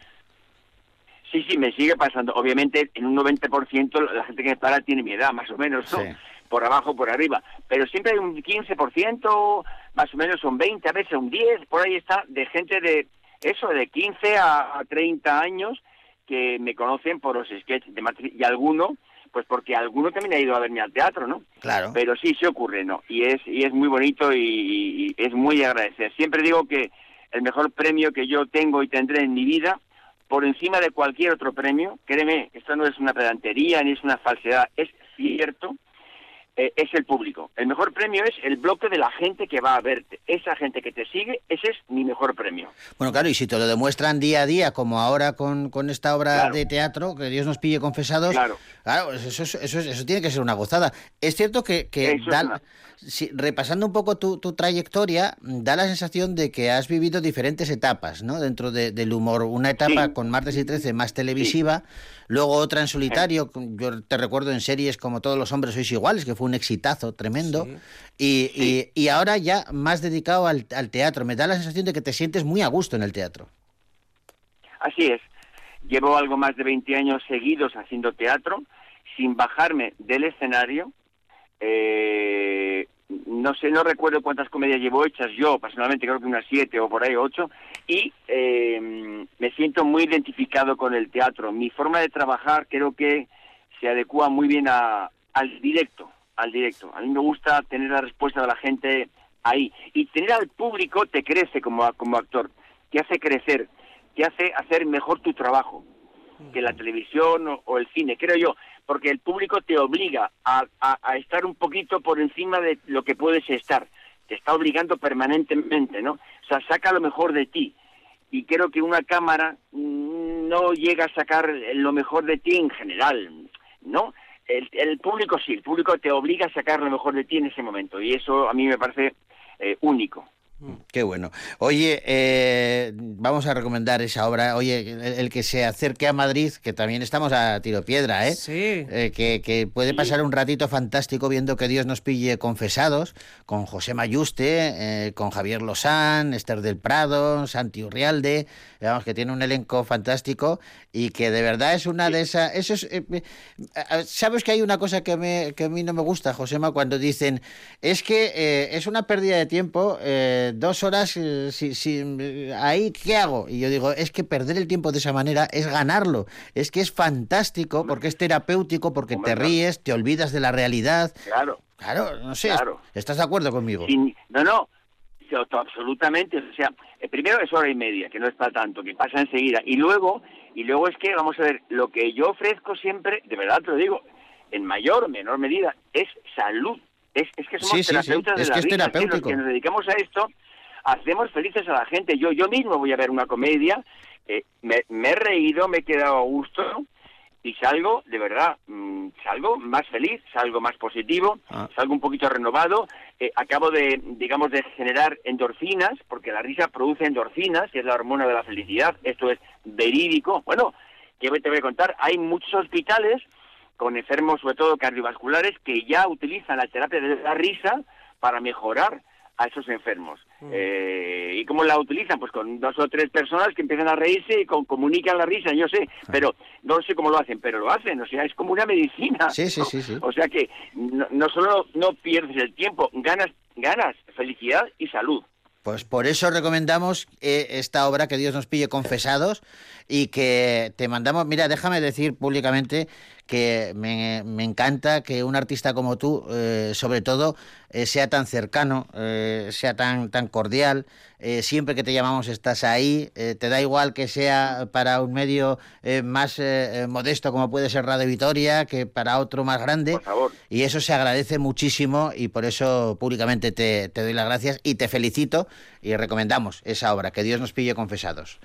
Sí, sí, me sigue pasando. Obviamente, en un 90% la gente que me para tiene mi edad, más o menos, ¿no? Por abajo, por arriba. Pero siempre hay un 15%, más o menos un 20, a veces un 10, por ahí está, de gente de eso, de 15 a 30 años que me conocen por los sketches de martes y alguno pues porque alguno también ha ido a verme al teatro, ¿no? Claro. Pero sí se ocurre, ¿no? Y es, y es muy bonito y, es muy agradecer. Siempre digo que el mejor premio que yo tengo y tendré en mi vida, por encima de cualquier otro premio, créeme, esto no es una pedantería ni es una falsedad, es cierto, eh, es el público. El mejor premio es el bloque de la gente que va a verte. Esa gente que te sigue, ese es mi mejor premio. Bueno, claro, y si te lo demuestran día a día, como ahora con, con esta obra de teatro, que Dios nos pille confesados, claro, claro eso, eso, eso, eso, tiene que ser una gozada. Es cierto que, que repasando un poco tu, tu, trayectoria, da la sensación de que has vivido diferentes etapas ¿no? dentro del humor. Una etapa con Martes y Trece más televisiva, luego otra en solitario. Yo te recuerdo en series como Todos los hombres sois iguales, que fue un exitazo tremendo. Y, y, ahora ya más dedicado al, al teatro. Me da la sensación de que te sientes muy a gusto en el teatro. Así es. Llevo algo más de 20 años seguidos haciendo teatro sin bajarme del escenario eh, no sé, no recuerdo cuántas comedias llevo hechas yo, personalmente creo que unas siete o por ahí ocho, y eh, me siento muy identificado con el teatro. Mi forma de trabajar creo que se adecua muy bien a, al directo, al directo. A mí me gusta tener la respuesta de la gente ahí. Y tener al público te crece como, como actor, te hace crecer, te hace hacer mejor tu trabajo que la televisión o el cine, creo yo porque el público te obliga a, estar un poquito por encima de lo que puedes estar. Te está obligando permanentemente, ¿no? O sea, saca lo mejor de ti. Y creo que una cámara no llega a sacar lo mejor de ti en general, ¿no? El, público sí, el público te obliga a sacar lo mejor de ti en ese momento. Y eso a mí me parece eh, único. Mm, qué bueno. Oye, eh, vamos a recomendar esa obra. Oye, el, que se acerque a Madrid, que también estamos a tiro piedra, ¿eh? Sí. Eh, que, puede pasar un ratito fantástico viendo que Dios nos pille confesados, con José Mayuste, eh, con Javier Lozán, Esther del Prado, Santi Urrialde, digamos que tiene un elenco fantástico y que de verdad es una de esas... Eso es, Sabes que hay una cosa que, me, que a mí no me gusta, Josema, cuando dicen, es que es una pérdida de tiempo. Eh, eh, dos horas, eh, si, si, ahí, ¿qué hago? Y yo digo, es que perder el tiempo de esa manera es ganarlo. Es que es fantástico porque es terapéutico, porque te ríes, te olvidas de la realidad. Claro. Claro, no sé. Claro. ¿Estás de acuerdo conmigo? Sin- no, no, absolutamente. O sea, eh, primero es hora y media, que no es para tanto, que pasa enseguida. Y luego, y luego es que, vamos a ver, lo que yo ofrezco siempre, de verdad te lo digo, en mayor o menor medida, es salud. Es, es que somos Sí, sí, sí, terapeutas de la que es risa, los terapéutico. que nos dedicamos a esto, hacemos felices a la gente. Yo, yo mismo voy a ver una comedia, eh, me, me he reído, me he quedado a gusto y salgo, de verdad, mm, salgo más feliz, salgo más positivo, Ah. salgo un poquito renovado, eh, acabo de, digamos, de generar endorfinas, porque la risa produce endorfinas, que es la hormona de la felicidad, esto es verídico. Bueno, ¿qué te voy a contar? Hay muchos hospitales con enfermos, sobre todo cardiovasculares, que ya utilizan la terapia de la risa para mejorar a esos enfermos. Eh, ¿Y cómo la utilizan? Pues con dos o tres personas que empiezan a reírse y con, comunican la risa, yo sé, pero no sé cómo lo hacen, pero lo hacen, o sea, es como una medicina. Sí, sí, sí, sí. O sea que no, no solo no pierdes el tiempo, ganas, ganas felicidad y salud. Pues por eso recomendamos eh, esta obra que Dios nos pille confesados y que te mandamos, mira, déjame decir públicamente que me, me encanta que un artista como tú, eh, sobre todo, eh, sea tan cercano, eh, sea tan, tan cordial, siempre que te llamamos estás ahí, te da igual que sea para un medio eh, más modesto como puede ser Radio Vitoria, que para otro más grande. Por favor. Y eso se agradece muchísimo y por eso públicamente te, te doy las gracias y te felicito y recomendamos esa obra, que Dios nos pille confesados.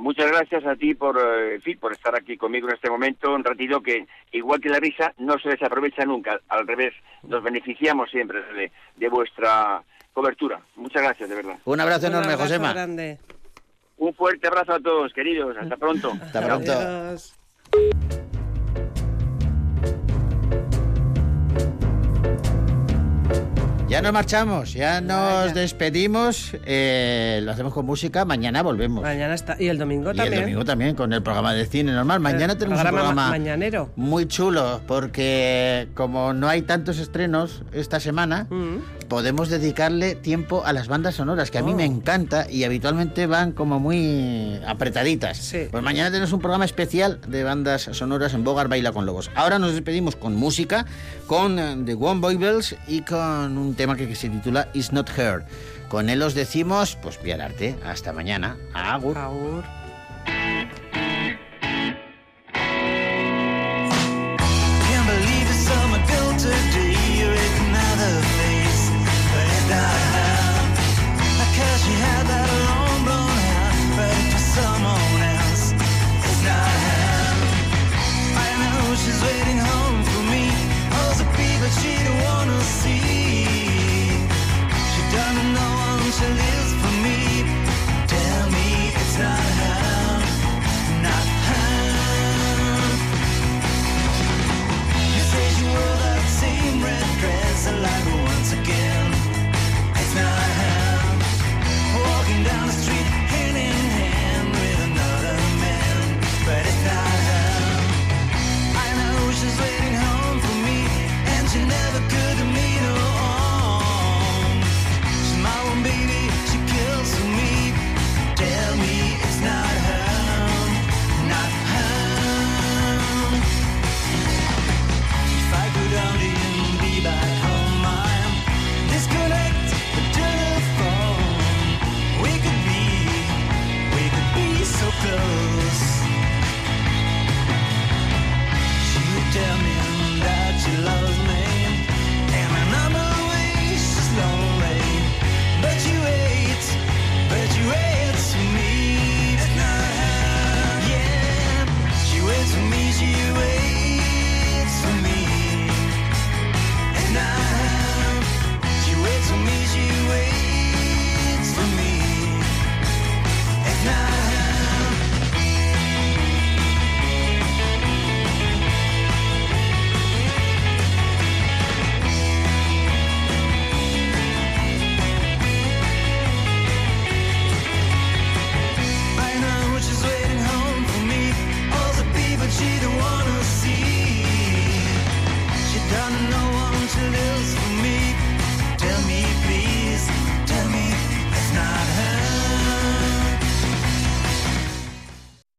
Muchas gracias a ti por, eh, en fin, por estar aquí conmigo en este momento, un ratito que, igual que la risa, no se desaprovecha nunca, al revés, nos beneficiamos siempre de, de vuestra cobertura. Muchas gracias, de verdad. Un abrazo Un enorme, abrazo Josema. grande. Un fuerte abrazo a todos, queridos. Hasta pronto. Hasta pronto. Adiós. Ya nos marchamos, ya nos Vaya. despedimos. eh, lo hacemos con música. Mañana volvemos. Mañana está. Y el domingo Y también. el domingo también con el programa de cine normal. Mañana El tenemos un programa programa ma- mañanero. muy chulo porque como no hay tantos estrenos esta semana, Mm. podemos dedicarle tiempo a las bandas sonoras que a mí Oh. me encanta y habitualmente van como muy apretaditas. Sí. Pues mañana tenemos un programa especial de bandas sonoras en Bogar Baila con Lobos. Ahora nos despedimos con música, con eh, The One Boy Bells y con un tema que, se titula Is Not Her. Con él os decimos, pues piararte. Hasta mañana. Agur. Agur.